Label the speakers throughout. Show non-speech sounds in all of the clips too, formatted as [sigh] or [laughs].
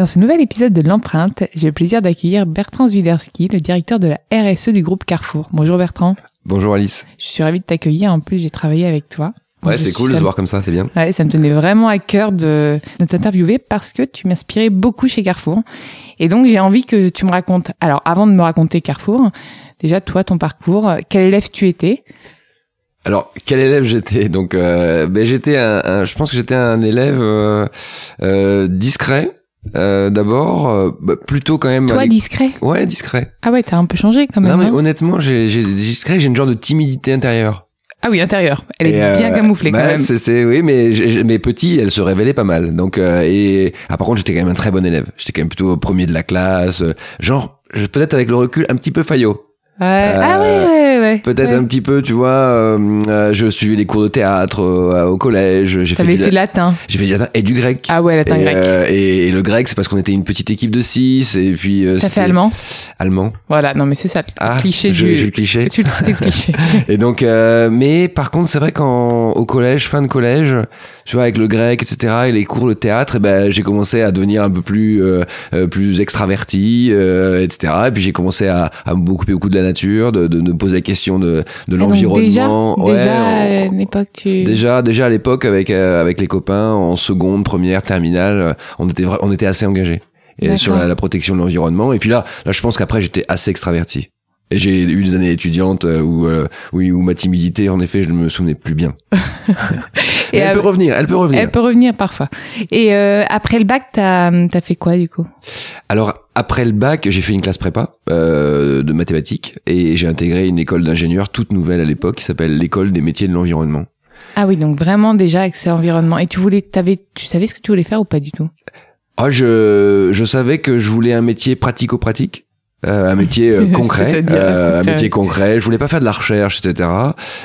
Speaker 1: Dans ce nouvel épisode de l'empreinte, j'ai le plaisir d'accueillir Bertrand Zwiderski, le directeur de la RSE du groupe Carrefour. Bonjour Bertrand.
Speaker 2: Bonjour Alice.
Speaker 1: Je suis ravie de t'accueillir. En plus, j'ai travaillé avec toi.
Speaker 2: Ouais, c'est cool de se voir comme ça, c'est bien.
Speaker 1: Ouais, ça me tenait vraiment à cœur de, de t'interviewer parce que tu m'inspirais beaucoup chez Carrefour. Et donc, j'ai envie que tu me racontes. Alors, avant de me raconter Carrefour, déjà, toi, ton parcours, quel élève tu étais?
Speaker 2: Alors, quel élève j'étais? Donc, euh, ben, j'étais un, un- je pense que j'étais un élève euh, euh, discret. Euh, D'abord, euh, bah, plutôt quand même.
Speaker 1: Toi, discret
Speaker 2: Ouais, discret.
Speaker 1: Ah ouais, t'as un peu changé quand même.
Speaker 2: non, mais
Speaker 1: hein
Speaker 2: honnêtement, j'ai j'ai discret, j'ai une genre de timidité intérieure.
Speaker 1: ah oui, intérieur. Elle est
Speaker 2: Et,
Speaker 1: bien
Speaker 2: euh,
Speaker 1: camouflée
Speaker 2: bah,
Speaker 1: quand même.
Speaker 2: c'est- c'est- oui, mais mes petits, elle se révélait pas mal. Donc, euh, et ah, par contre, j'étais quand même un très bon élève. J'étais quand même plutôt premier de la classe. genre, peut-être avec le recul, un petit peu faillot.
Speaker 1: Ouais. ah ouais,
Speaker 2: euh,
Speaker 1: ouais, ouais.
Speaker 2: Peut-être
Speaker 1: Ouais.
Speaker 2: un petit peu, tu vois. euh, euh, je suivais les cours de théâtre euh, au collège. J'ai fait, du,
Speaker 1: fait latin.
Speaker 2: j'ai fait du latin et du grec.
Speaker 1: Ah ouais, latin
Speaker 2: et,
Speaker 1: grec.
Speaker 2: euh, et, et le grec, c'est parce qu'on était une petite équipe de six. Et puis. euh,
Speaker 1: T'as fait allemand
Speaker 2: Allemand.
Speaker 1: Voilà, non mais c'est ça, le
Speaker 2: Ah,
Speaker 1: cliché
Speaker 2: je,
Speaker 1: du...
Speaker 2: je le cliché. [laughs]
Speaker 1: Tu le cliché. [laughs]
Speaker 2: Et donc, euh, mais par contre, c'est vrai qu'en au collège, fin de collège, tu vois, avec le grec, etc., et les cours de théâtre, et ben, j'ai commencé à devenir un peu plus, plus extraverti, euh, etc. Et puis j'ai commencé à, à m'occuper beaucoup de la nature, de, de, de me poser la question de, de
Speaker 1: Ah,
Speaker 2: l'environnement.
Speaker 1: Déjà,
Speaker 2: Ouais,
Speaker 1: déjà
Speaker 2: on-
Speaker 1: à une époque, tu...
Speaker 2: Déjà, déjà à l'époque avec euh, avec les copains en seconde, première, terminale, euh, on était on était assez engagés et sur la, la protection de l'environnement. Et puis là, là, je pense qu'après j'étais assez extraverti. Et j'ai eu des années étudiantes euh, où euh, oui où ma timidité, en effet, je ne me souvenais plus bien. [laughs]
Speaker 1: Et
Speaker 2: elle
Speaker 1: av-
Speaker 2: peut revenir, elle peut revenir.
Speaker 1: Elle peut revenir parfois. Et euh, après le bac, t'as as fait quoi du coup?
Speaker 2: Alors après le bac, j'ai fait une classe prépa euh, de mathématiques et j'ai intégré une école d'ingénieurs toute nouvelle à l'époque qui s'appelle l'école des métiers de l'environnement.
Speaker 1: Ah oui, donc vraiment déjà accès à l'environnement. Et tu voulais, t'avais, tu savais ce que tu voulais faire ou pas du tout?
Speaker 2: Ah, je, je savais que je voulais un métier pratico-pratique. Euh, un métier euh, [laughs] concret, euh, un métier concret. Je voulais pas faire de la recherche, etc.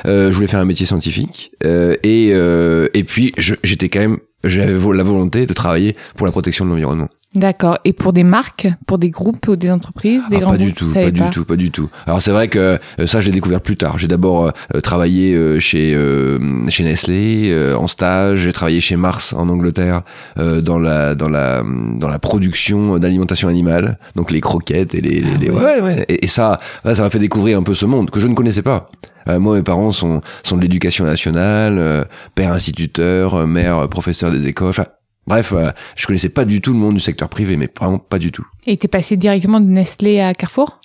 Speaker 2: Euh, je voulais faire un métier scientifique. Euh, et euh, et puis j'étais quand même, j'avais la volonté de travailler pour la protection de l'environnement.
Speaker 1: D'accord. Et pour des marques, pour des groupes ou des entreprises, des
Speaker 2: Ah,
Speaker 1: grands
Speaker 2: pas du tout, pas du tout, pas du tout. Alors c'est vrai que euh, ça je l'ai découvert plus tard. J'ai d'abord euh, travaillé euh, chez euh, chez Nestlé euh, en stage, j'ai travaillé chez Mars en Angleterre euh, dans la dans la dans la production d'alimentation animale, donc les croquettes et les, les,
Speaker 1: Ah
Speaker 2: les-
Speaker 1: ouais.
Speaker 2: ouais et, et ça ça m'a fait découvrir un peu ce monde que je ne connaissais pas. Euh, moi mes parents sont sont de l'éducation nationale, euh, père instituteur, euh, mère professeur des écoles. Enfin, bref, euh, je connaissais pas du tout le monde du secteur privé, mais vraiment pas du tout.
Speaker 1: Et t'es passé directement de Nestlé à Carrefour?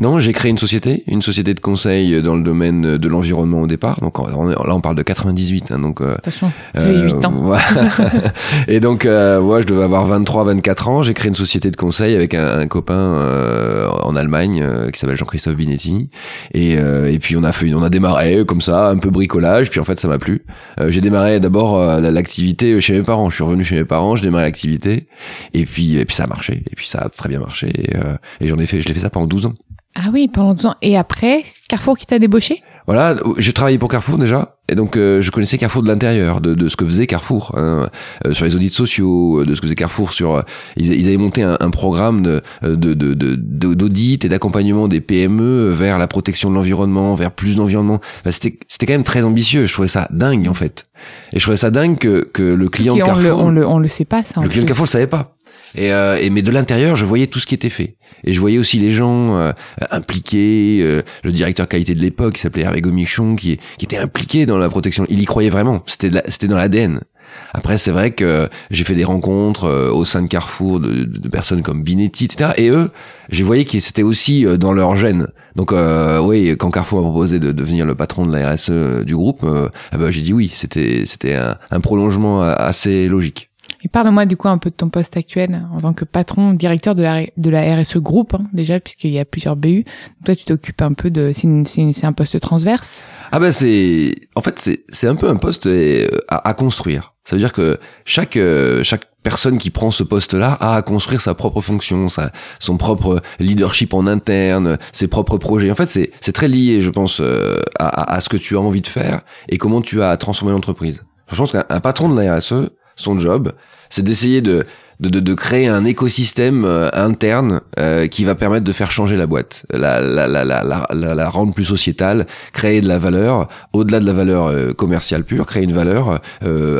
Speaker 2: Non, j'ai créé une société, une société de conseil dans le domaine de l'environnement au départ. Donc on là, on parle de 98, hein, donc. euh,
Speaker 1: Attention, j'avais
Speaker 2: euh,
Speaker 1: 8 ans.
Speaker 2: ouais. [laughs] et donc, euh, ouais, je devais avoir 23, 24 ans. J'ai créé une société de conseil avec un, un copain euh, en Allemagne euh, qui s'appelle Jean-Christophe Binetti. Et, euh, et puis on a fait, on a démarré comme ça, un peu bricolage. Puis en fait, ça m'a plu. Euh, j'ai démarré d'abord l'activité chez mes parents. Je suis revenu chez mes parents, je démarré l'activité. Et puis, et puis ça a marché. Et puis ça a très bien marché. Et, euh, et j'en ai fait, je l'ai fait ça pendant 12 ans.
Speaker 1: Ah oui, pendant deux ans. Et après, Carrefour qui t'a débauché?
Speaker 2: Voilà, j'ai travaillé pour Carrefour déjà, et donc euh, je connaissais Carrefour de l'intérieur, de, de ce que faisait Carrefour, hein, euh, sur les audits sociaux, euh, de ce que faisait Carrefour sur. euh, ils, ils avaient monté un, un programme de de de de- de- d'audit et d'accompagnement des PME vers la protection de l'environnement, vers plus d'environnement. Enfin, c'était c'était quand même très ambitieux. Je trouvais ça dingue en fait, et je trouvais ça dingue que que le client de
Speaker 1: on, le,
Speaker 2: Carrefour
Speaker 1: on, le, on le sait pas, ça. en
Speaker 2: le client de. Carrefour le savait pas. Et, euh, et mais de l'intérieur, je voyais tout ce qui était fait. Et je voyais aussi les gens euh, impliqués, euh, le directeur qualité de l'époque, qui s'appelait Hervé Gomichon, qui, qui était impliqué dans la protection. Il y croyait vraiment. C'était la- dans l'ADN. Après, c'est vrai que j'ai fait des rencontres euh, au sein de Carrefour de, de- personnes comme Binetti, etc. Et eux, j'ai voyé que c'était aussi euh, dans leur gène. Donc, euh, oui, quand Carrefour m'a proposé de devenir le patron de la RSE du groupe, euh, ah bah, j'ai dit oui. C'était c'était un, un prolongement euh, assez logique.
Speaker 1: Et parle-moi du coup un peu de ton poste actuel en tant que patron, directeur de la, de la RSE Group, hein, déjà, puisqu'il y a plusieurs BU. toi, tu t'occupes un peu de... C'est un poste transverse
Speaker 2: Ah ben c'est... En fait, c'est un peu un poste euh, à, à construire. Ça veut dire que chaque euh, chaque personne qui prend ce poste-là a à construire sa propre fonction, sa, son propre leadership en interne, ses propres projets. En fait, c'est c'est très lié, je pense, euh, à, à, ce que tu as envie de faire et comment tu as transformé l'entreprise. Je pense qu'un patron de la RSE, son job, c'est d'essayer de de, de, de, créer un écosystème euh, interne euh, qui va permettre de faire changer la boîte, la, la, la, la, la, la rendre plus sociétale, créer de la valeur, au-delà de la valeur euh, commerciale pure, créer une valeur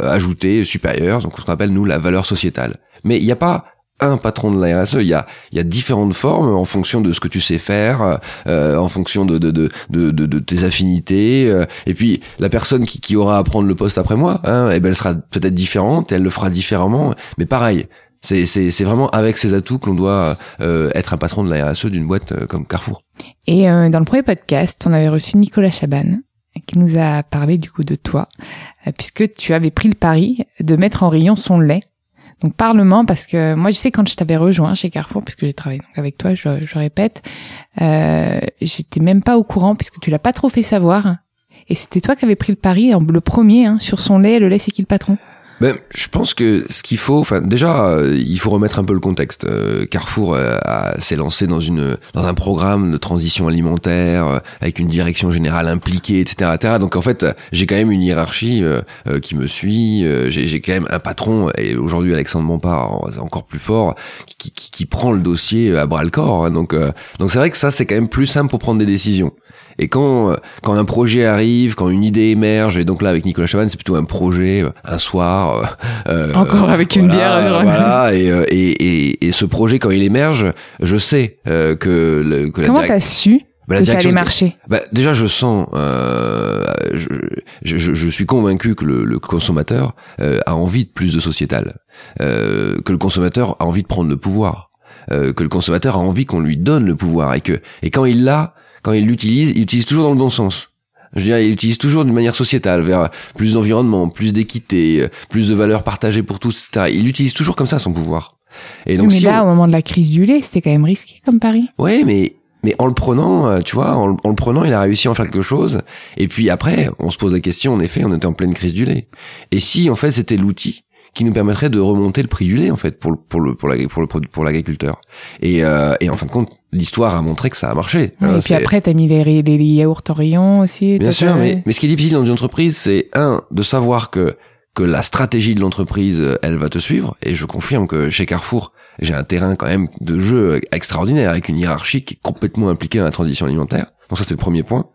Speaker 2: ajoutée, supérieure, donc ce qu'on appelle nous la valeur sociétale. Mais il n'y a pas un patron de la RSE, il y a, il y a différentes formes en fonction de ce que tu sais faire, euh, en fonction de, de, de, de, de tes affinités. Euh, et puis la personne qui, qui aura à prendre le poste après moi, hein, et eh ben elle sera peut-être différente, elle le fera différemment, mais pareil. C'est, c'est, c'est vraiment avec ces atouts que l'on doit euh, être un patron de la RSE d'une boîte euh, comme Carrefour.
Speaker 1: Et dans le premier podcast, on avait reçu Nicolas Chaban qui nous a parlé du coup de toi, puisque tu avais pris le pari de mettre en rayon son lait donc parlement, parce que moi je sais quand je t'avais rejoint chez Carrefour, puisque j'ai travaillé avec toi, je, je répète, euh, j'étais même pas au courant puisque tu l'as pas trop fait savoir. Et c'était toi qui avais pris le pari, le premier, hein, sur son lait, le lait c'est qui le patron?
Speaker 2: Ben, je pense que ce qu'il faut, enfin déjà, euh, il faut remettre un peu le contexte. Euh, Carrefour euh, s'est lancé dans une dans un programme de transition alimentaire avec une direction générale impliquée, etc., etc. Donc en fait, j'ai quand même une hiérarchie qui me suit. j'ai quand même un patron et aujourd'hui Alexandre Bompard, encore plus fort, qui, qui, qui, prend le dossier à bras le corps. Hein. donc donc c'est vrai que ça c'est quand même plus simple pour prendre des décisions. Et quand euh, quand un projet arrive, quand une idée émerge, et donc là avec Nicolas Chavannes, c'est plutôt un projet, euh, un soir.
Speaker 1: Euh, Encore avec une bière.
Speaker 2: Voilà. Et, et, et, et, ce projet quand il émerge, je sais que, le, que
Speaker 1: Comment t'as su bah, que ça allait marcher
Speaker 2: bah, Déjà, je sens, euh, je, je, je, suis convaincu que le, le consommateur a envie de plus de sociétal, euh, que le consommateur a envie de prendre le pouvoir, euh, que le consommateur a envie qu'on lui donne le pouvoir, et que et quand il l'a, quand il l'utilise, il l'utilise toujours dans le bon sens. Je dirais, il utilise toujours d'une manière sociétale, vers plus d'environnement, plus d'équité, euh, plus de valeurs partagées pour tous, etc. Il utilise toujours comme ça son pouvoir.
Speaker 1: Et donc, mais là, au moment de la crise du lait, c'était quand même risqué comme pari.
Speaker 2: Oui, mais mais en le prenant, euh, tu vois, en, le prenant, il a réussi à en faire quelque chose. Et puis après, on se pose la question, en effet, on était en pleine crise du lait. Et si, en fait, c'était l'outil qui nous permettrait de remonter le prix du lait, en fait, pour le, pour le, pour pour le, pour l'agriculteur. Et, euh, et en fin de compte, l'histoire a montré que ça a marché.
Speaker 1: et puis après, t'as mis les, les yaourts en rayon aussi.
Speaker 2: Bien sûr, mais, mais ce qui est difficile dans une entreprise, c'est un, de savoir que que la stratégie de l'entreprise, elle va te suivre. Et je confirme que chez Carrefour, j'ai un terrain quand même de jeu extraordinaire avec une hiérarchie qui est complètement impliquée dans la transition alimentaire. Donc ça, c'est le premier point.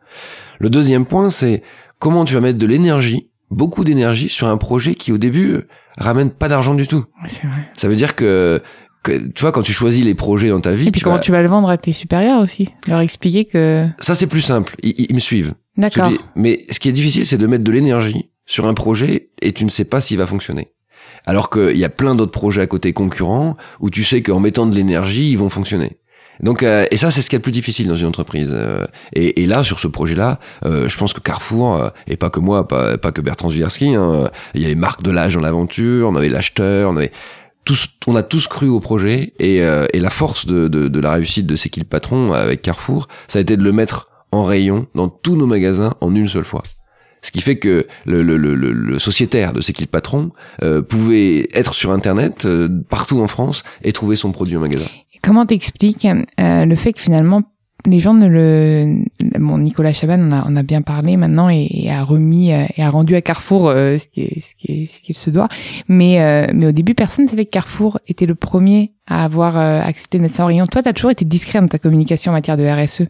Speaker 2: Le deuxième point, c'est comment tu vas mettre de l'énergie, beaucoup d'énergie sur un projet qui au début ramène pas d'argent du tout.
Speaker 1: C'est vrai.
Speaker 2: Ça veut dire que tu vois, quand tu choisis les projets dans ta vie.
Speaker 1: Et puis comment tu vas le vendre à tes supérieurs aussi? Leur expliquer que.
Speaker 2: Ça, c'est plus simple. Ils, me suivent.
Speaker 1: D'accord.
Speaker 2: Mais ce qui est difficile, c'est de mettre de l'énergie sur un projet et tu ne sais pas s'il va fonctionner. Alors qu'il y a plein d'autres projets à côté concurrents où tu sais qu'en mettant de l'énergie, ils vont fonctionner. Donc euh, et ça c'est ce qui est le plus difficile dans une entreprise. Euh, et, et, là sur ce projet-là, euh, je pense que Carrefour et pas que moi, pas, pas que Bertrand Zulerski, hein, il y avait Marc Delage dans l'aventure, on avait l'acheteur, on avait tous, on a tous cru au projet et, euh, et la force de, de, de, la réussite de le Patron avec Carrefour, ça a été de le mettre en rayon dans tous nos magasins en une seule fois. Ce qui fait que le, le, le, le sociétaire de C'est patron euh, pouvait être sur Internet euh, partout en France et trouver son produit en magasin.
Speaker 1: Comment t'expliques euh, le fait que finalement les gens ne le bon Nicolas Chaban on a, on a bien parlé maintenant et, a remis euh, et a rendu à Carrefour euh, ce qui ce qui ce qu'il se doit. Mais euh, mais au début personne ne savait que Carrefour était le premier à avoir accepté de mettre ça en rayon. Toi tu as toujours été discret dans ta communication en matière de RSE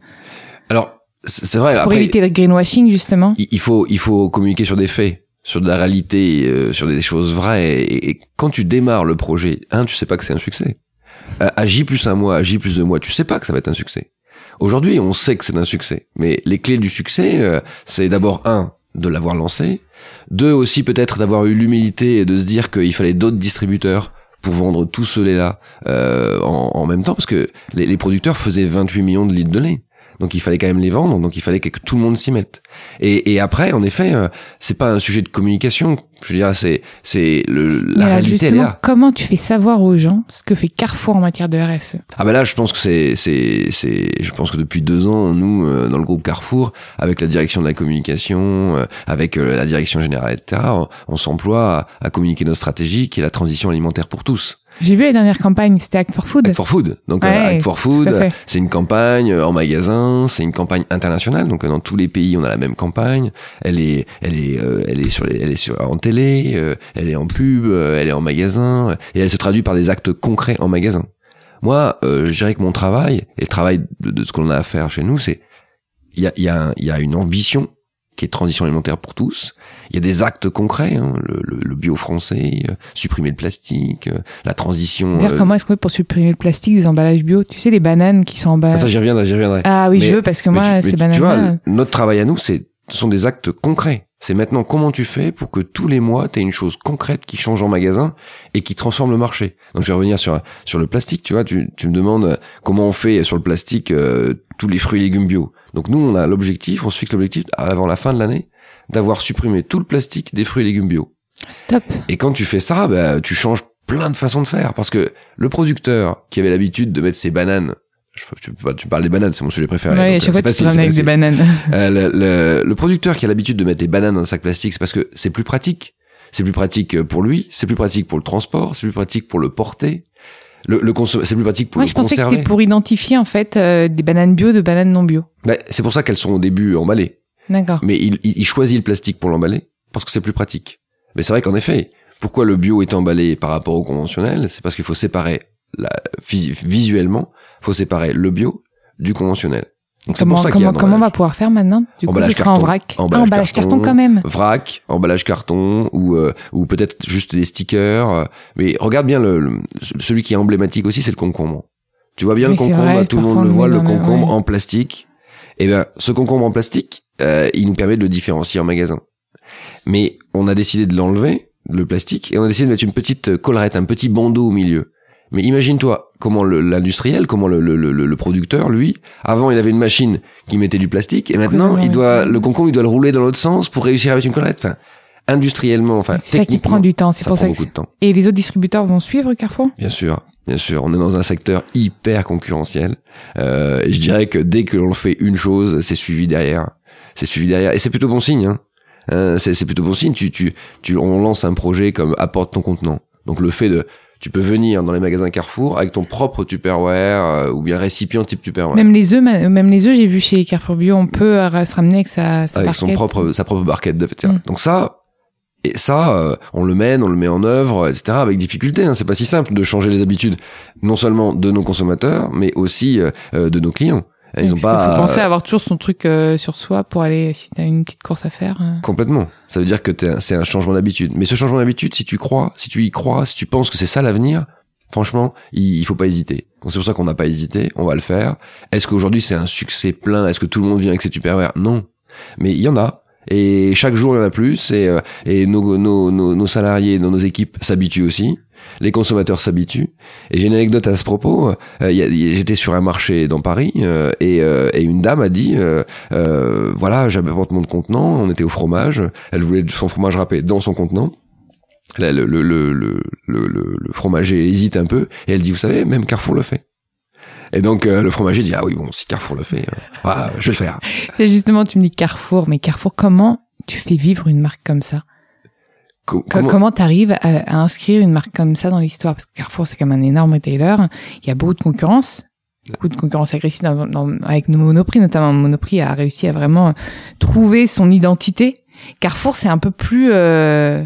Speaker 2: alors c'est vrai
Speaker 1: pour éviter le greenwashing justement.
Speaker 2: il faut il faut communiquer sur des faits sur de la réalité sur des choses vraies. Et, et, quand tu démarres le projet un tu sais pas que c'est un succès à J plus un mois à J plus deux mois tu sais pas que ça va être un succès Aujourd'hui, on sait que c'est un succès, mais les clés du succès, euh, c'est d'abord un de l'avoir lancé, deux aussi peut-être d'avoir eu l'humilité et de se dire qu'il fallait d'autres distributeurs pour vendre tout ce lait-là euh, en, même temps, parce que les, producteurs faisaient 28 millions de litres de lait. Donc il fallait quand même les vendre, donc il fallait que, tout le monde s'y mette. Et, et après, en effet, euh, c'est pas un sujet de communication. Je veux dire, c'est c'est le la réalité elle est là.
Speaker 1: Comment tu fais savoir aux gens ce que fait Carrefour en matière de RSE
Speaker 2: Ah ben là, je pense que c'est c'est c'est je pense que depuis deux ans, nous euh, dans le groupe Carrefour, avec la direction de la communication, euh, avec la direction générale, etc., on, on s'emploie à, à communiquer nos stratégies, qui est la transition alimentaire pour tous.
Speaker 1: J'ai vu les dernières campagnes, c'était Act for Food.
Speaker 2: Act for Food. Donc euh, Act for Food, c'est une campagne euh, en magasin, c'est une campagne internationale. Donc euh, dans tous les pays, on a la même campagne. Elle est, elle est, elle est sur, les, elle est sur en télé, elle est en pub, elle est en magasin, et elle se traduit par des actes concrets en magasin. Moi, je dirais que mon travail et le travail de, ce qu'on a à faire chez nous, c'est il y a, y, a, y a une ambition qui est transition alimentaire pour tous. Il y a des actes concrets, hein, le, le, bio français, euh, supprimer le plastique, euh, la transition.
Speaker 1: Euh... Comment est-ce qu'on fait pour supprimer le plastique des emballages bio? Tu sais les bananes qui sont en bas.
Speaker 2: Ah, ça j'y reviendrai, j'y reviendrai.
Speaker 1: Ah oui, je veux parce que moi ces bananes. Tu vois,
Speaker 2: notre travail à nous, c'est ce sont des actes concrets. C'est maintenant comment tu fais pour que tous les mois, tu aies une chose concrète qui change en magasin et qui transforme le marché. Donc je vais revenir sur sur le plastique, tu vois, tu, tu me demandes comment on fait sur le plastique euh, tous les fruits et légumes bio. Donc nous, on a l'objectif, on se fixe l'objectif avant la fin de l'année d'avoir supprimé tout le plastique des fruits et légumes bio.
Speaker 1: Stop.
Speaker 2: Et quand tu fais ça, bah, tu changes plein de façons de faire parce que le producteur qui avait l'habitude de mettre ses bananes je, tu, tu, parles des bananes, c'est mon sujet préféré.
Speaker 1: Oui, à chaque fois, tu avec des bananes.
Speaker 2: Euh, le, le, le, producteur qui a l'habitude de mettre des bananes dans un sac plastique, c'est parce que c'est plus pratique. C'est plus pratique pour lui, c'est plus pratique pour le transport, c'est plus pratique pour le porter. Le, le c'est plus pratique pour Moi, le conserver.
Speaker 1: je pensais que c'était pour identifier en fait euh, des bananes bio de bananes non bio.
Speaker 2: Ben, c'est pour ça qu'elles sont au début emballées.
Speaker 1: D'accord.
Speaker 2: Mais il, il, choisit le plastique pour l'emballer parce que c'est plus pratique. Mais c'est vrai qu'en effet, pourquoi le bio est emballé par rapport au conventionnel, c'est parce qu'il faut séparer la, visuellement, faut séparer le bio du conventionnel.
Speaker 1: Donc comment, pour ça comment, comment on va pouvoir faire maintenant Du coup, je en vrac.
Speaker 2: Emballage,
Speaker 1: ah, emballage carton, quand même.
Speaker 2: Vrac, emballage carton ou euh, ou peut-être juste des stickers. Mais regarde bien le, celui qui est emblématique aussi, c'est le concombre. Tu vois bien le concombre, tout le monde le voit, le concombre en plastique. Et eh ben, ce concombre en plastique, euh, il nous permet de le différencier en magasin. Mais on a décidé de l'enlever, le plastique, et on a décidé de mettre une petite collerette, un petit bandeau au milieu. Mais imagine-toi comment l'industriel, comment le, le, le, producteur, lui, avant il avait une machine qui mettait du plastique, et maintenant il doit le concombre, il doit le rouler dans l'autre sens pour réussir avec une collerette. Enfin, industriellement, enfin,
Speaker 1: c'est ça qui prend du temps, c'est pour ça. Beaucoup de temps. Et les autres distributeurs vont suivre Carrefour?
Speaker 2: Bien sûr, bien sûr. On est dans un secteur hyper concurrentiel. Euh, et je dirais que dès que l'on fait une chose, c'est suivi derrière. C'est suivi derrière, et c'est plutôt bon signe. Hein. Euh, c'est plutôt bon signe. Tu, tu, tu, on lance un projet comme apporte ton contenant. Donc le fait de tu peux venir dans les magasins Carrefour avec ton propre Tupperware euh, ou bien récipient type Tupperware.
Speaker 1: Même les œufs, même les œufs, j'ai vu chez Carrefour Bio, on peut euh, se ramener avec sa, sa
Speaker 2: avec son propre sa propre barquette de mm. Donc ça et ça, euh, on le mène, on le met en œuvre, etc. avec difficulté. Hein. C'est pas si simple de changer les habitudes, non seulement de nos consommateurs, mais aussi de nos clients.
Speaker 1: Ils ont pas. Faut penser à avoir toujours son truc euh, sur soi pour aller si t'as une petite course à faire. Euh.
Speaker 2: Complètement. Ça veut dire que c'est un changement d'habitude. Mais ce changement d'habitude, si tu crois, si tu y crois, si tu penses que c'est ça l'avenir, franchement, il, il, faut pas hésiter. C'est pour ça qu'on n'a pas hésité. On va le faire. Est-ce qu'aujourd'hui c'est un succès plein? Est-ce que tout le monde vient avec ses tupperwares Non. Mais il y en a. Et chaque jour il y en a plus. Et, euh, et nos, nos, nos, nos salariés dans nos équipes s'habituent aussi les consommateurs s'habituent. Et j'ai une anecdote à ce propos. Euh, J'étais sur un marché dans Paris euh, et, euh, et, une dame a dit euh, voilà, j'apporte mon contenant. On était au fromage. Elle voulait son fromage râpé dans son contenant. Le, le, le, le, le, fromager hésite un peu et elle dit vous savez même Carrefour le fait. Et donc le fromager dit ah oui bon si Carrefour le fait, je vais le faire. [laughs]
Speaker 1: Et justement tu me dis Carrefour, mais Carrefour comment tu fais vivre une marque comme ça? Comment t'arrives à, à, inscrire une marque comme ça dans l'histoire? Parce que Carrefour, c'est comme un énorme retailer. Il y a beaucoup de concurrence, beaucoup de concurrence agressive dans, dans, avec nos Monoprix, notamment Monoprix a réussi à vraiment trouver son identité. Carrefour, c'est un peu plus... Euh,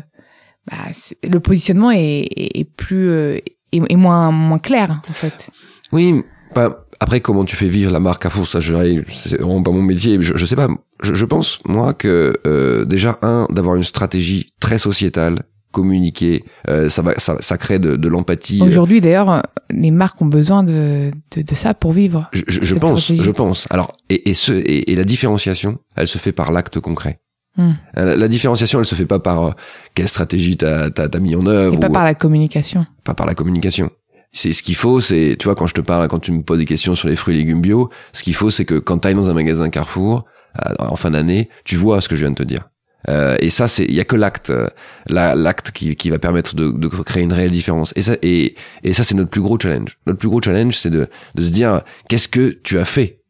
Speaker 1: bah, le positionnement est, est, plus... Euh, est, moins, moins clair, en fait.
Speaker 2: Oui, bah, après, comment tu fais vivre la marque Carrefour, ça, c'est vraiment pas mon métier. Je, je sais pas. Je, je pense moi que euh, déjà un d'avoir une stratégie très sociétale, communiquer, euh, ça va, ça, ça crée de, de l'empathie.
Speaker 1: Aujourd'hui, d'ailleurs, les marques ont besoin de, de, de ça pour vivre.
Speaker 2: Je, je pense, je pense. Alors, et, et ce, et, et, la différenciation, elle se fait par l'acte concret. Hmm. Euh, la, différenciation, elle se fait pas par euh, quelle stratégie t'as as, as, mis en œuvre.
Speaker 1: Et pas par la communication.
Speaker 2: Pas par la communication. C'est ce qu'il faut, c'est tu vois quand je te parle, quand tu me poses des questions sur les fruits et légumes bio, ce qu'il faut c'est que quand tu ailles dans un magasin Carrefour euh, en fin d'année, tu vois ce que je viens de te dire. Euh, et ça, c'est il y a que l'acte, euh, l'acte qui, qui va permettre de, de, créer une réelle différence. Et ça, et, et ça, c'est notre plus gros challenge. Notre plus gros challenge, c'est de, de se dire qu'est-ce que tu as fait,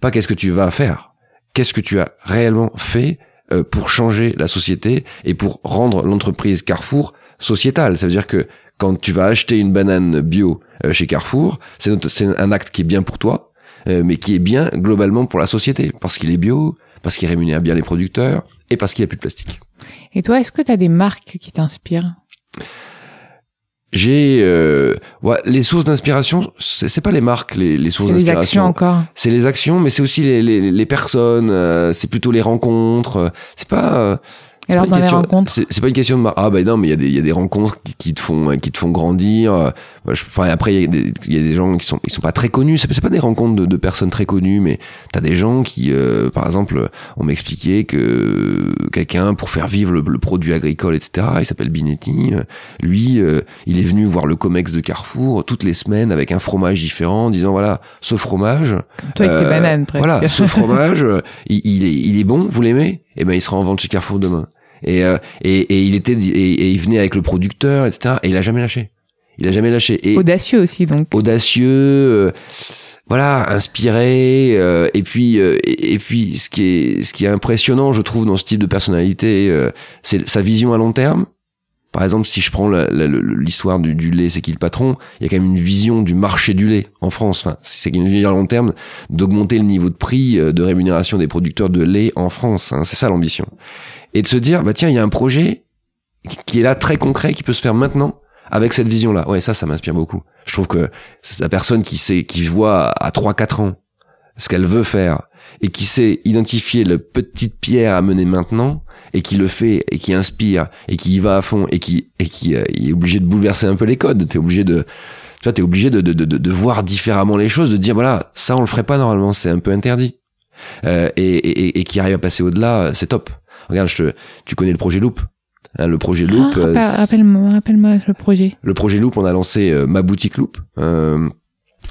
Speaker 2: pas qu'est-ce que tu vas faire. Qu'est-ce que tu as réellement fait euh, pour changer la société et pour rendre l'entreprise Carrefour sociétale? Ça veut dire que quand tu vas acheter une banane bio chez Carrefour, c'est un acte qui est bien pour toi, mais qui est bien globalement pour la société parce qu'il est bio, parce qu'il rémunère bien les producteurs, et parce qu'il n'y a plus de plastique.
Speaker 1: Et toi, est-ce que tu as des marques qui t'inspirent?
Speaker 2: J'ai euh, ouais, les sources d'inspiration c'est pas les marques les, les sources d'inspiration
Speaker 1: c'est les actions encore.
Speaker 2: C'est les actions mais c'est aussi les, les, les personnes euh, c'est plutôt les rencontres. C'est pas euh,
Speaker 1: alors dans les rencontres
Speaker 2: C'est pas une question de ah bah non mais il y a des il y a des rencontres qui, te font qui te font grandir. Euh, enfin après il y, a des, y a des gens qui sont ils sont pas très connus. C'est pas des rencontres de, de, personnes très connues, mais t'as des gens qui euh, par exemple on m'expliquait que quelqu'un pour faire vivre le, produit agricole etc. Il s'appelle Binetti. Lui euh, il est venu voir le Comex de Carrefour toutes les semaines avec un fromage différent, en disant voilà ce fromage.
Speaker 1: toi avec tes bananes presque.
Speaker 2: Voilà ce [laughs] fromage il, il, est il est bon vous l'aimez? Et eh ben il sera en vente chez Carrefour demain. Et, euh, et, et, il était et, il venait avec le producteur, etc. Et il a jamais lâché. Il a jamais lâché. Et
Speaker 1: audacieux aussi donc.
Speaker 2: Audacieux. Euh, voilà, inspiré euh, et puis et, puis ce qui est ce qui est impressionnant, je trouve, dans ce type de personnalité, c'est sa vision à long terme. Par exemple, si je prends l'histoire du, du, lait, c'est qui le patron Il y a quand même une vision du marché du lait en France. Enfin, c'est une vision à long terme d'augmenter le niveau de prix de rémunération des producteurs de lait en France. Hein, c'est ça l'ambition et de se dire bah tiens il y a un projet qui est là très concret qui peut se faire maintenant avec cette vision là ouais ça ça m'inspire beaucoup. Je trouve que la personne qui sait qui voit à 3 4 ans ce qu'elle veut faire et qui sait identifier le petite pierre à mener maintenant et qui le fait et qui inspire et qui y va à fond et qui et qui euh, est obligé de bouleverser un peu les codes. T'es obligé de tu vois t'es obligé de, de, de, de voir différemment les choses de dire voilà ça on le ferait pas normalement c'est un peu interdit. Euh, et, et, et qui arrive à passer au-delà c'est top Regarde, je, tu connais le projet Loop. Hein, le projet Loop.
Speaker 1: Ah, euh, rappelle-moi, rappelle-moi le projet.
Speaker 2: Le projet Loop, on a lancé euh, ma boutique Loop euh,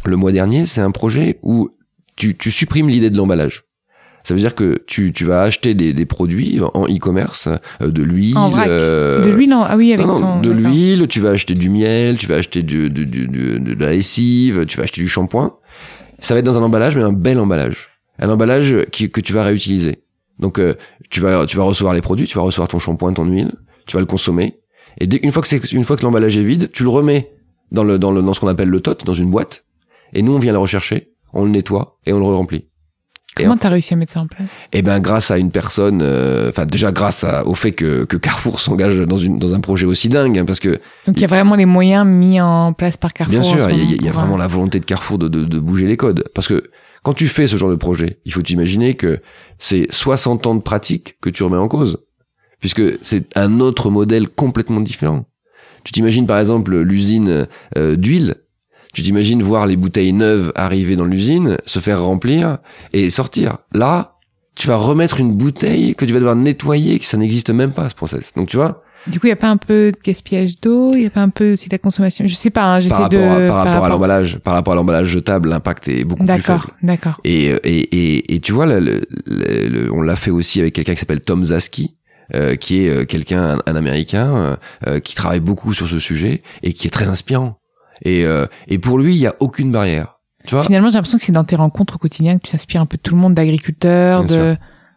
Speaker 2: le mois dernier. C'est un projet où tu, tu supprimes l'idée de l'emballage. Ça veut dire que tu, tu vas acheter des, des produits en e-commerce, de l'huile.
Speaker 1: de l'huile, non. Ah oui, avec son.
Speaker 2: De l'huile, tu vas acheter du miel, tu vas acheter du, du, du, de la lessive, tu vas acheter du shampoing. Ça va être dans un emballage, mais un bel emballage. Un emballage qui, que tu vas réutiliser. Donc euh, tu vas tu vas recevoir les produits, tu vas recevoir ton shampoing, ton huile, tu vas le consommer. Et dès, une fois que c'est une fois que l'emballage est vide, tu le remets dans le dans le dans ce qu'on appelle le tot, dans une boîte. Et nous on vient le rechercher, on le nettoie et on le remplit.
Speaker 1: Comment t'as réussi à mettre ça en place?
Speaker 2: Eh ben grâce à une personne, euh, enfin déjà grâce au fait que, que Carrefour [laughs] s'engage dans une dans un projet aussi dingue, hein, parce que
Speaker 1: donc il y a vraiment les moyens mis en place par Carrefour.
Speaker 2: Bien sûr, il y, a, vraiment la volonté de Carrefour de, de, de bouger les codes, parce que quand tu fais ce genre de projet, il faut t'imaginer que c'est 60 ans de pratique que tu remets en cause. Puisque c'est un autre modèle complètement différent. Tu t'imagines par exemple l'usine euh, d'huile. Tu t'imagines voir les bouteilles neuves arriver dans l'usine, se faire remplir et sortir. Là, tu vas remettre une bouteille que tu vas devoir nettoyer, que ça n'existe même pas ce process. Donc tu vois,
Speaker 1: du coup, il y a pas un peu de gaspillage d'eau, il y a pas un peu aussi de la consommation? Je sais pas, hein, j'essaie
Speaker 2: de par, rapport, à l'emballage, par rapport à l'emballage jetable, l'impact est beaucoup plus faible.
Speaker 1: D'accord, d'accord.
Speaker 2: Et, et, et, et tu vois, le, le, on l'a fait aussi avec quelqu'un qui s'appelle Tom Zaski. Euh, qui est euh, quelqu'un, un, américain, euh, qui travaille beaucoup sur ce sujet et qui est très inspirant. Et, et pour lui, il y a aucune barrière. Tu vois
Speaker 1: Finalement, j'ai l'impression que c'est dans tes rencontres au quotidien que tu t'inspires un peu de tout le monde, d'agriculteurs, de...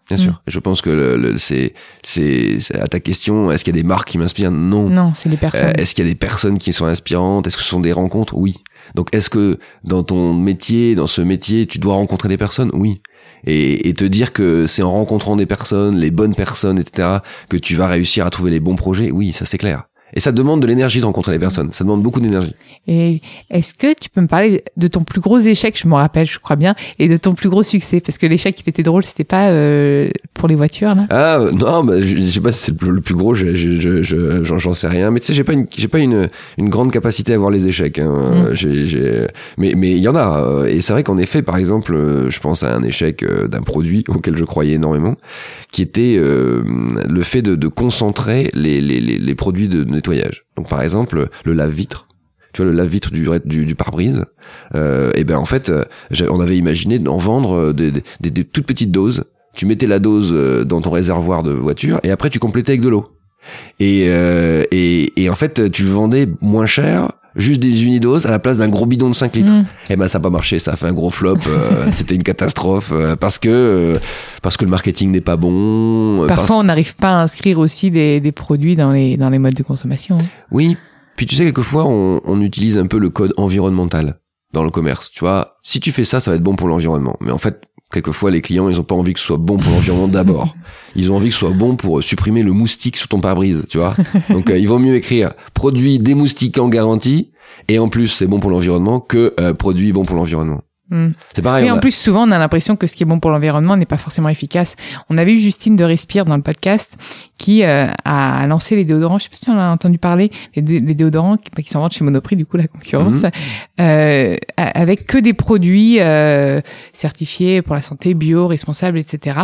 Speaker 2: Bien sûr. Mm. Je pense que le, c'est, c'est, à ta question, est-ce qu'il y a des marques qui m'inspirent? Non.
Speaker 1: Non, c'est les personnes. Euh,
Speaker 2: est-ce qu'il y a des personnes qui sont inspirantes? Est-ce que ce sont des rencontres? Oui. Donc, est-ce que dans ton métier, dans ce métier, tu dois rencontrer des personnes? Oui. Et, et te dire que c'est en rencontrant des personnes, les bonnes personnes, etc., que tu vas réussir à trouver les bons projets, oui, ça c'est clair. Et ça demande de l'énergie de rencontrer les personnes. Ça demande beaucoup d'énergie.
Speaker 1: Et est-ce que tu peux me parler de ton plus gros échec, je me rappelle, je crois bien, et de ton plus gros succès? Parce que l'échec, il était drôle, c'était pas euh, pour les voitures, là?
Speaker 2: Ah non, bah, je, je sais pas si c'est le, plus gros, je, je, je, j'en sais rien. Mais tu sais, j'ai pas une, j'ai pas une, une grande capacité à voir les échecs. Hein. Mm. J'ai, j'ai, mais, mais il y en a. Euh, et c'est vrai qu'en effet, par exemple, euh, je pense à un échec d'un produit [laughs] auquel je croyais énormément, qui était euh, le fait de, de concentrer les, les, les, les produits de nettoyage. Donc par exemple, le lave-vitre. tu vois le lave-vitre du, du, du pare-brise, euh, et ben en fait, euh, on avait imaginé d'en vendre euh, des, des, des- des toutes petites doses. Tu mettais la dose euh, dans ton réservoir de voiture et après tu complétais avec de l'eau. Et, euh, et, et en fait, tu le vendais moins cher, juste des unidoses à la place d'un gros bidon de 5 litres.
Speaker 1: Mm.
Speaker 2: Eh ben ça a pas marché, ça a fait un gros flop, euh, [laughs] c'était une catastrophe euh, parce que euh, parce que le marketing n'est pas bon. euh, parce-
Speaker 1: Parfois, on n'arrive pas à inscrire aussi des, des produits dans les, dans les modes de consommation. hein.
Speaker 2: Oui. Puis tu sais quelquefois on, on utilise un peu le code environnemental dans le commerce. Tu vois, si tu fais ça, ça va être bon pour l'environnement. Mais en fait, quelquefois les clients ils ont pas envie que ce soit bon pour l'environnement [laughs] d'abord. Ils ont envie que ce soit bon pour supprimer le moustique sous ton pare-brise. Tu vois. [laughs] Donc euh, il vaut mieux écrire produit démoustiquant garanti et en plus c'est bon pour l'environnement que euh, produit bon pour l'environnement.
Speaker 1: Mm.
Speaker 2: C'est pareil.
Speaker 1: Et en
Speaker 2: a-
Speaker 1: plus, souvent, on a l'impression que ce qui est bon pour l'environnement n'est pas forcément efficace. On avait eu Justine de Respire dans le podcast qui euh, a lancé les déodorants. Je sais pas si on a entendu parler les, dé- les déodorants qui, qui sont vendus chez Monoprix, du coup la concurrence,
Speaker 2: Mhm.
Speaker 1: euh, avec que des produits euh, certifiés pour la santé, bio, responsables, etc.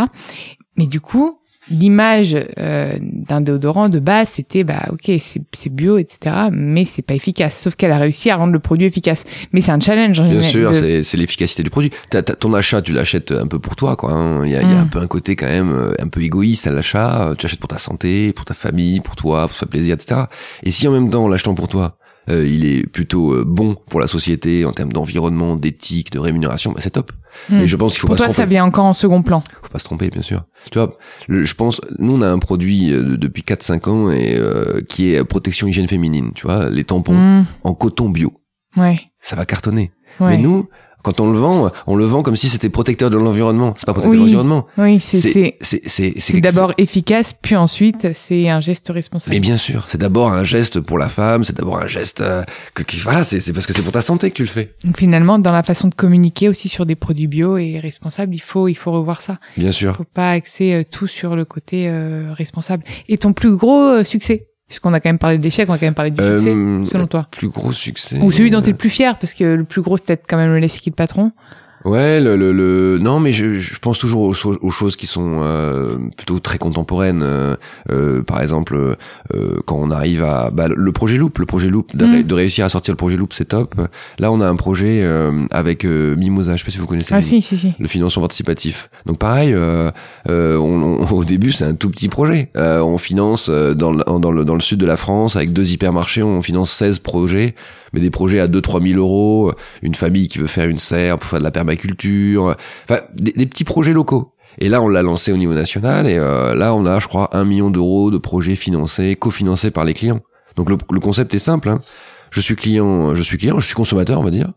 Speaker 1: Mais du coup, l'image euh, d'un déodorant de base, c'était bah ok, c'est bio, etc. Mais c'est pas efficace. Sauf qu'elle a réussi à rendre le produit efficace. Mais c'est un challenge.
Speaker 2: Bien sûr,
Speaker 1: de-
Speaker 2: c'est l'efficacité du produit. T'as- ton achat, tu l'achètes un peu pour toi, quoi. hein. Il y, a, il y a
Speaker 1: Mm.
Speaker 2: un peu un côté quand même euh, un peu égoïste à l'achat. Tu achètes pour ta santé, pour ta famille, pour toi, pour se faire plaisir, etc. Et si en même temps, en l'achetant pour toi, euh, il est plutôt euh, bon pour la société en termes d'environnement, d'éthique, de rémunération, bah c'est top.
Speaker 1: Mm.
Speaker 2: Mais je pense qu'il faut
Speaker 1: Pour
Speaker 2: pas
Speaker 1: toi,
Speaker 2: se
Speaker 1: ça
Speaker 2: tromper.
Speaker 1: vient encore en second plan.
Speaker 2: Faut pas se tromper, bien sûr. Tu vois, le- je pense, nous on a un produit euh, de- depuis 4-5 ans et euh, qui est protection hygiène féminine. Tu vois, les tampons
Speaker 1: Mm.
Speaker 2: en coton bio,
Speaker 1: Ouais.
Speaker 2: ça va cartonner.
Speaker 1: ouais.
Speaker 2: Mais nous, quand on le vend, on le vend comme si c'était protecteur de l'environnement. C'est pas protecteur de l'environnement.
Speaker 1: oui, c'est d'abord efficace, puis ensuite c'est un geste responsable.
Speaker 2: Mais bien sûr, c'est d'abord un geste pour la femme, c'est d'abord un geste euh, que qui- voilà, c'est c'est parce que c'est pour ta santé que tu le fais.
Speaker 1: Donc finalement, dans la façon de communiquer aussi sur des produits bio et responsables, il faut il faut revoir ça.
Speaker 2: Bien
Speaker 1: Il
Speaker 2: sûr.
Speaker 1: faut pas axer euh, tout sur le côté euh, responsable. Et ton plus gros succès, puisqu'on a quand même parlé d'échec, on a quand même parlé du succès,
Speaker 2: Euh,
Speaker 1: selon toi.
Speaker 2: Plus gros succès.
Speaker 1: Ou celui dont tu es le plus fier, parce que le plus gros, c'est peut-être quand même le laisser quitter le patron.
Speaker 2: Ouais, le, le, le- non, mais je, je pense toujours aux, cho- aux choses qui sont euh, plutôt très contemporaines. euh, euh, par exemple, euh, quand on arrive à bah, le projet Loop, le projet Loop, de,
Speaker 1: Mm.
Speaker 2: de réussir à sortir le projet Loop, c'est top. Là, on a un projet euh, avec euh, Mimosa. Je sais pas si vous connaissez.
Speaker 1: Ah
Speaker 2: Mimosa.
Speaker 1: si, si, si.
Speaker 2: le financement participatif. Donc pareil, euh, euh, on, on- au début c'est un tout petit projet. Euh, on finance dans, le, dans, le, dans le sud de la France avec deux hypermarchés, on finance 16 projets, mais des projets à 2-3 000 euros. Une famille qui veut faire une serre pour faire de la permaculture. Enfin, des, petits projets locaux. Et là, on l'a lancé au niveau national et euh, là, on a, je crois, un million d'euros de projets financés, cofinancés par les clients. Donc le, le concept est simple. Hein. Je suis client, je suis client, je suis consommateur, on va dire.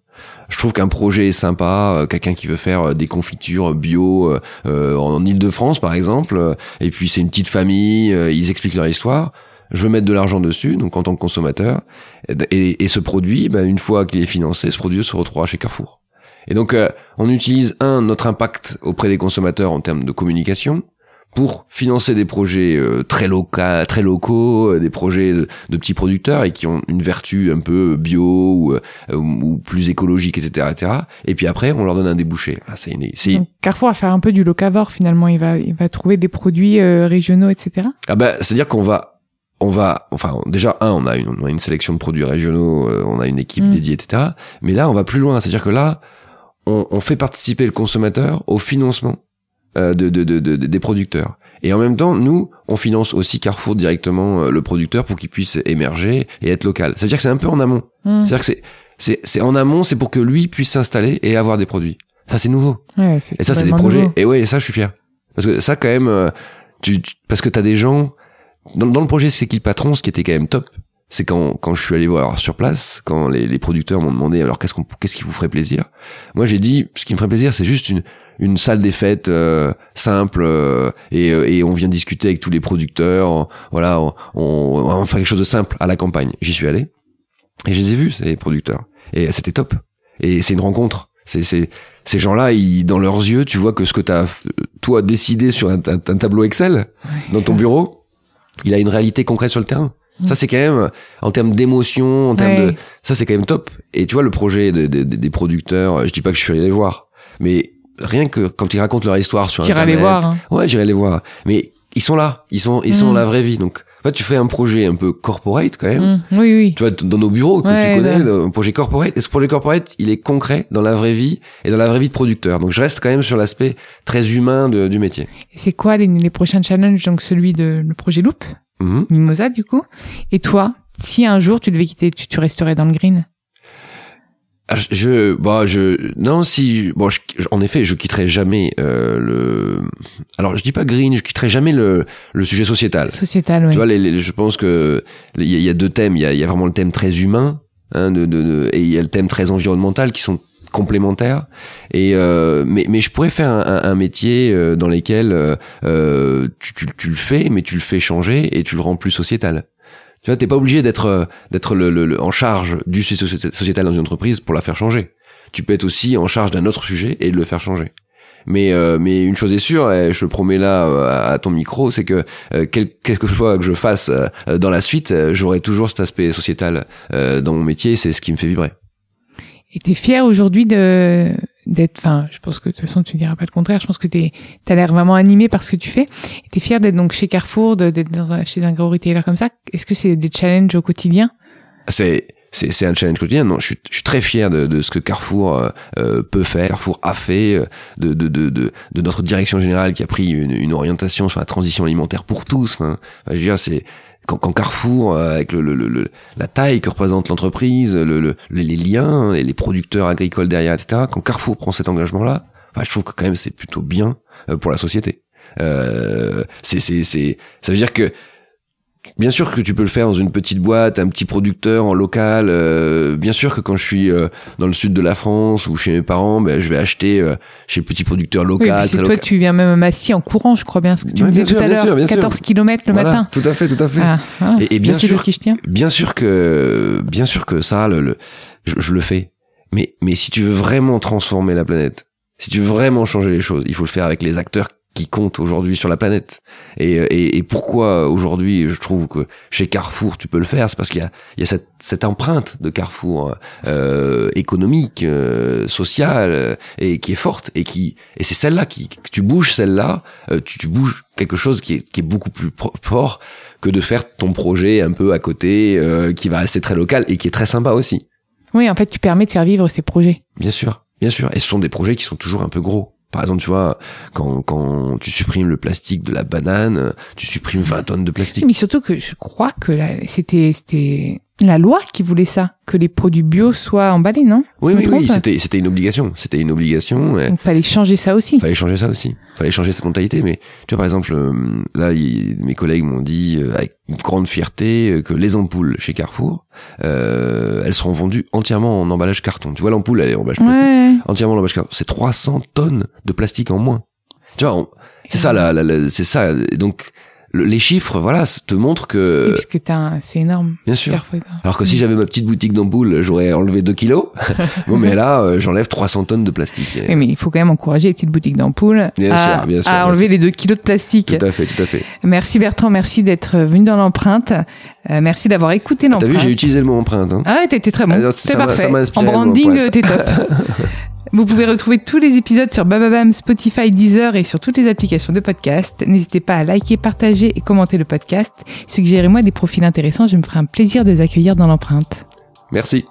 Speaker 2: Je trouve qu'un projet est sympa, euh, quelqu'un qui veut faire euh, des confitures bio euh, euh, en Île-de-France par exemple, euh, et puis c'est une petite famille, ils expliquent leur histoire. Je veux mettre de l'argent dessus, donc en tant que consommateur, et, et- ce produit, ben, une fois qu'il est financé, ce produit se retrouvera chez Carrefour. Et donc euh, on utilise un notre impact auprès des consommateurs en termes de communication pour financer des projets euh, très locaux, très locaux, euh, des projets de, de petits producteurs et qui ont une vertu un peu bio ou, euh, ou plus écologique, etc., etc. Et puis après, on leur donne un débouché. Ah, c'est une-
Speaker 1: Donc, Carrefour va faire un peu du locavore finalement. Il va, il va trouver des produits euh, régionaux, etc.
Speaker 2: ah bah, c'est-à-dire qu'on va, on va, enfin, déjà un, on a une, on a une sélection de produits régionaux, euh, on a une équipe
Speaker 1: Mm.
Speaker 2: dédiée, etc. Mais là, on va plus loin. C'est-à-dire que là, on, on fait participer le consommateur au financement euh, de, de, de, de- des producteurs. Et en même temps, nous, on finance aussi Carrefour directement euh, le producteur pour qu'il puisse émerger et être local. Ça veut dire que c'est un peu en amont.
Speaker 1: Hmm.
Speaker 2: C'est-à-dire que c'est, c'est, c'est en amont, c'est pour que lui puisse s'installer et avoir des produits. Ça, c'est nouveau.
Speaker 1: Ouais,
Speaker 2: Et ça, c'est des projets.
Speaker 1: nouveau.
Speaker 2: Et ouais, et ça, je suis fier. Parce que ça, quand même, euh, tu, tu- parce que t'as des gens dans, dans le projet C'est qui le patron Ce qui était quand même top, c'est quand quand je suis allé voir sur place, quand les, les producteurs m'ont demandé alors qu'est-ce qu'on qu'est-ce qui vous ferait plaisir? Moi, j'ai dit ce qui me ferait plaisir, c'est juste une une salle des fêtes euh, simple euh, et, euh, et on vient discuter avec tous les producteurs. voilà, on, on, on fait quelque chose de simple à la campagne. J'y suis allé et je les ai vus, ces producteurs. Et c'était top. Et c'est une rencontre. C'est, c'est, ces gens-là, ils, dans leurs yeux, tu vois que ce que t'as, euh, toi, décidé sur un, un- un tableau Excel, dans ton bureau, il a une réalité concrète sur le terrain.
Speaker 1: Mm.
Speaker 2: Ça, c'est quand même, en termes d'émotion, en termes
Speaker 1: Ouais.
Speaker 2: de, ça, c'est quand même top. Et tu vois, le projet de- de- de- des producteurs, euh, je dis pas que je suis allé les voir, mais rien que quand ils racontent leur histoire sur Internet.
Speaker 1: les voir. hein.
Speaker 2: Ouais, j'irai les voir. Mais ils sont là. Ils sont, ils sont
Speaker 1: Mm.
Speaker 2: dans la vraie vie. Donc, En fait, tu fais un projet un peu corporate quand même.
Speaker 1: Mm. Oui, oui.
Speaker 2: Tu vois, dans nos bureaux que
Speaker 1: Ouais,
Speaker 2: tu connais,
Speaker 1: ouais.
Speaker 2: un projet corporate. Et ce projet corporate, il est concret dans la vraie vie et dans la vraie vie de producteur. Donc, je reste quand même sur l'aspect très humain de- du métier.
Speaker 1: C'est quoi les, les prochains challenges? Donc celui de le projet Loop,
Speaker 2: Mhm.
Speaker 1: Mimosa du coup. Et toi, si un jour tu devais quitter, tu, tu resterais dans le green?
Speaker 2: Je- je bah je non si bon je- en effet je quitterai jamais euh, le alors je dis pas green je quitterai jamais le le sujet sociétal.
Speaker 1: Sociétal, ouais.
Speaker 2: tu vois les, les- je pense que il y, y a deux thèmes. Il y a, y a vraiment le thème très humain hein, de, de, de- et il y a le thème très environnemental qui sont complémentaires. Et euh, mais mais je pourrais faire un, un- un métier euh, dans lequel euh, euh, tu, tu tu le fais mais tu le fais changer et tu le rends plus sociétal tu vois t'es pas obligé d'être euh, d'être le, le- le- en charge du sujet sociétal dans une entreprise pour la faire changer. Tu peux être aussi en charge d'un autre sujet et le faire changer. Mais euh, mais une chose est sûre et je le promets là euh, à, ton micro c'est que euh, quel, quelque fois que je fasse euh, dans la suite euh, j'aurai toujours cet aspect sociétal dans mon métier c'est ce qui me fait vibrer.
Speaker 1: Et t'es fier aujourd'hui de d'être, enfin, je pense que de toute façon tu diras pas le contraire. Je pense que t'es, t'as l'air vraiment animé par ce que tu fais. T'es fier d'être donc chez Carrefour, d'être dans un, chez un gros retailer comme ça. Est-ce que c'est des challenges au quotidien?
Speaker 2: C'est c'est c'est un challenge quotidien non je suis, je suis très fier de, de ce que Carrefour euh, euh, peut faire Carrefour a fait euh, de, de de de de notre direction générale qui a pris une, une orientation sur la transition alimentaire pour tous enfin, je veux dire c'est quand, quand Carrefour euh, avec le, le, le- la taille que représente l'entreprise le, le les, liens et les producteurs agricoles derrière etc quand Carrefour prend cet engagement là enfin, je trouve que quand même c'est plutôt bien euh, pour la société. Euh, c'est c'est c'est ça veut dire que Bien sûr que tu peux le faire dans une petite boîte, un petit producteur en local. euh, bien sûr que quand je suis euh, dans le sud de la France ou chez mes parents, ben, je vais acheter euh, chez le petit producteur
Speaker 1: Oui, et
Speaker 2: local.
Speaker 1: puis c'est toi,
Speaker 2: local.
Speaker 1: tu viens même à Massy en courant, je crois bien, ce que tu
Speaker 2: Ouais,
Speaker 1: me disais tout à l'heure.
Speaker 2: bien sûr.
Speaker 1: 14 km le
Speaker 2: Voilà,
Speaker 1: matin.
Speaker 2: Tout à fait, tout à fait.
Speaker 1: Ah, ah,
Speaker 2: Et- et bien sûr-
Speaker 1: qui je tiens.
Speaker 2: Bien sûr que, bien sûr que ça, le, le- je, je le fais. Mais, mais si tu veux vraiment transformer la planète, si tu veux vraiment changer les choses, il faut le faire avec les acteurs qui comptent aujourd'hui sur la planète. Et, et, et pourquoi aujourd'hui je trouve que chez Carrefour tu peux le faire, c'est parce qu'il y a, il y a cette, cette empreinte de Carrefour euh, économique, euh, sociale, euh, et qui est forte et qui et c'est celle-là qui que tu bouges celle-là, euh, tu, tu bouges quelque chose qui est, qui est beaucoup plus fort que de faire ton projet un peu à côté, euh, qui va rester très local et qui est très sympa aussi.
Speaker 1: Oui, en fait, tu permets de faire vivre ces projets.
Speaker 2: Bien sûr, bien sûr. Et ce sont des projets qui sont toujours un peu gros. Par exemple, tu vois, quand, quand tu supprimes le plastique de la banane, tu supprimes 20 tonnes de plastique.
Speaker 1: Mais surtout que je crois que c'était, c'était la loi qui voulait ça, que les produits bio soient emballés, non?
Speaker 2: Oui, oui, oui, c'était, c'était une obligation. C'était une obligation. et
Speaker 1: Donc, fallait changer ça aussi.
Speaker 2: fallait changer ça aussi. Fallait changer cette mentalité. Mais tu vois, par exemple, euh, là, il- mes collègues m'ont dit euh, avec une grande fierté euh, que les ampoules chez Carrefour, euh, elles seront vendues entièrement en emballage carton. Tu vois, l'ampoule, elle est en emballage plastique.
Speaker 1: Ouais.
Speaker 2: entièrement en emballage carton. C'est 300 tonnes de plastique en moins. Tu vois, on- c'est ça, la, la- la- c'est ça. Et Donc, le- les chiffres, voilà, ça te montrent que,
Speaker 1: Oui, puisque t'as c'est énorme.
Speaker 2: bien sûr. Alors que si j'avais ma petite boutique d'ampoules, j'aurais enlevé 2 kilos. [laughs] bon, mais là, euh, j'enlève 300 tonnes de plastique. Et-
Speaker 1: Oui, mais il faut quand même encourager les petites boutiques d'ampoules
Speaker 2: Bien
Speaker 1: à,
Speaker 2: sûr, bien sûr,
Speaker 1: à
Speaker 2: bien
Speaker 1: enlever les deux kilos de plastique.
Speaker 2: Tout à fait, tout à fait.
Speaker 1: Merci Bertrand, merci d'être venu dans l'empreinte. Euh, merci d'avoir écouté
Speaker 2: T'as
Speaker 1: l'empreinte.
Speaker 2: vu, j'ai utilisé le mot empreinte. Hein.
Speaker 1: Ah t'étais très bon.
Speaker 2: Ah, non, ça m'a-
Speaker 1: parfait.
Speaker 2: ça
Speaker 1: En
Speaker 2: inspiré, mot
Speaker 1: branding, euh, t'es top. [laughs] Vous pouvez retrouver tous les épisodes sur Bababam, Spotify, Deezer et sur toutes les applications de podcast. N'hésitez pas à liker, partager et commenter le podcast. Suggérez-moi des profils intéressants, je me ferai un plaisir de les accueillir dans l'empreinte.
Speaker 2: Merci.